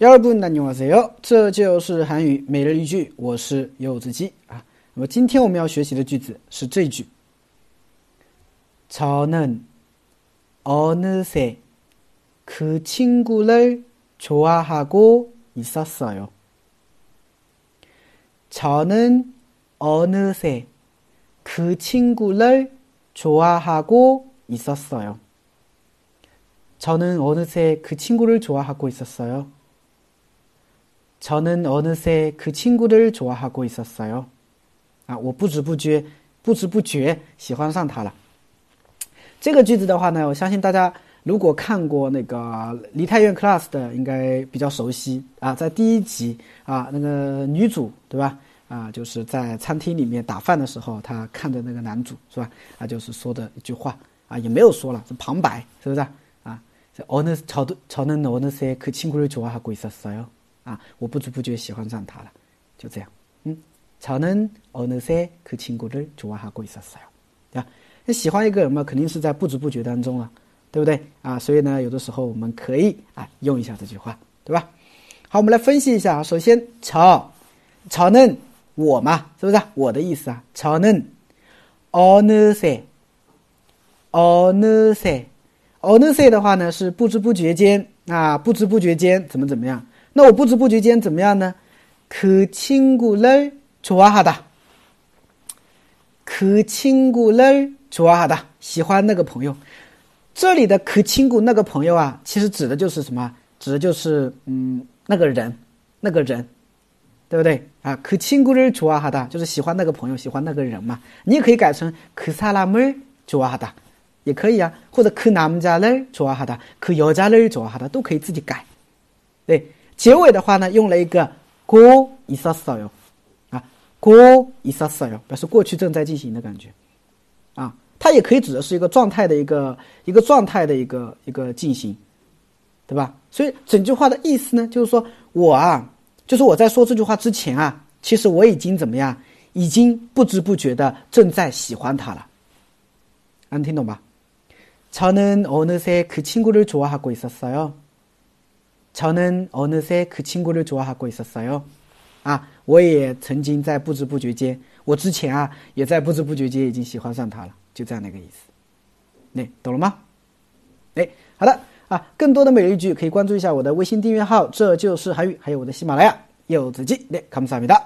여러분 안녕하세요. 这就是韩语每日一句，我是柚子鸡啊。那么今天我们要学习的句子是这句：저는어느새그친구를좋아하고있었어요。저는어느새그친구를좋아하고있었어요。 저는어느새그친구를좋아하고있었어요 저는 어느새 그 친구를 좋아하고 있었어요. 啊，我不知不觉，不知不觉喜欢上他了。这个句子的话呢，我相信大家如果看过那个《梨泰院 Class》的，应该比较熟悉啊。在第一集啊，那个女主对吧？啊，就是在餐厅里面打饭的时候，她看着那个男主是吧？啊，就是说的一句话啊，也没有说了，是旁白，是不是啊？어느저도저는어느새그친구를좋아하고있었어요 啊，我不知不觉喜欢上他了，就这样。嗯，저는어느새그친구를좋아하고있었어 요， 对吧？那喜欢一个人嘛，肯定是在不知不觉当中啊，对不对？啊，所以呢，有的时候我们可以啊用一下这句话，对吧？好，我们来分析一下啊。首先，저저는我嘛，是不是我的意思啊？저는어느새어느새어느새的话呢是不知不觉间啊，不知不觉间怎么怎么样？ 那我不知不觉间怎么样呢？그친구를좋아하 다， 그친구를좋아하 다， 喜欢那个朋友。这里的그친구那个朋友啊，其实指的就是什么？指的就是嗯那个人，那个人，对不对啊？그친구를좋아하 다， 就是喜欢那个朋友，喜欢那个人嘛。你也可以改成그사람을좋아하 다， 也可以啊。或者그남자를좋아하 다， 그여자를좋아하 다， 都可以自己改，对。 结尾的话呢，用了一个고있었어 요， 啊，고있었어 요， 表示过去正在进行的感觉，啊，它也可以指的是一个状态的一个一个状态的一个一个进行，对吧？所以整句话的意思呢，就是说我啊，就是我在说这句话之前啊，其实我已经怎么样，已经不知不觉的正在喜欢他了，能听懂吧？저는어느새그친구를좋아하고있었어 요。 저는 어느새 그 친구를 좋아하고 있었어요. 아, 我也曾经在不知不觉间，我之前啊也在不知不觉间已经喜欢上他了，就这样的一个意思。对，懂了吗？哎，好的啊，更多的每日一句可以关注一下我的微信订阅号，这就是韩语，还有我的喜马拉雅柚子鸡。对，감사합니다。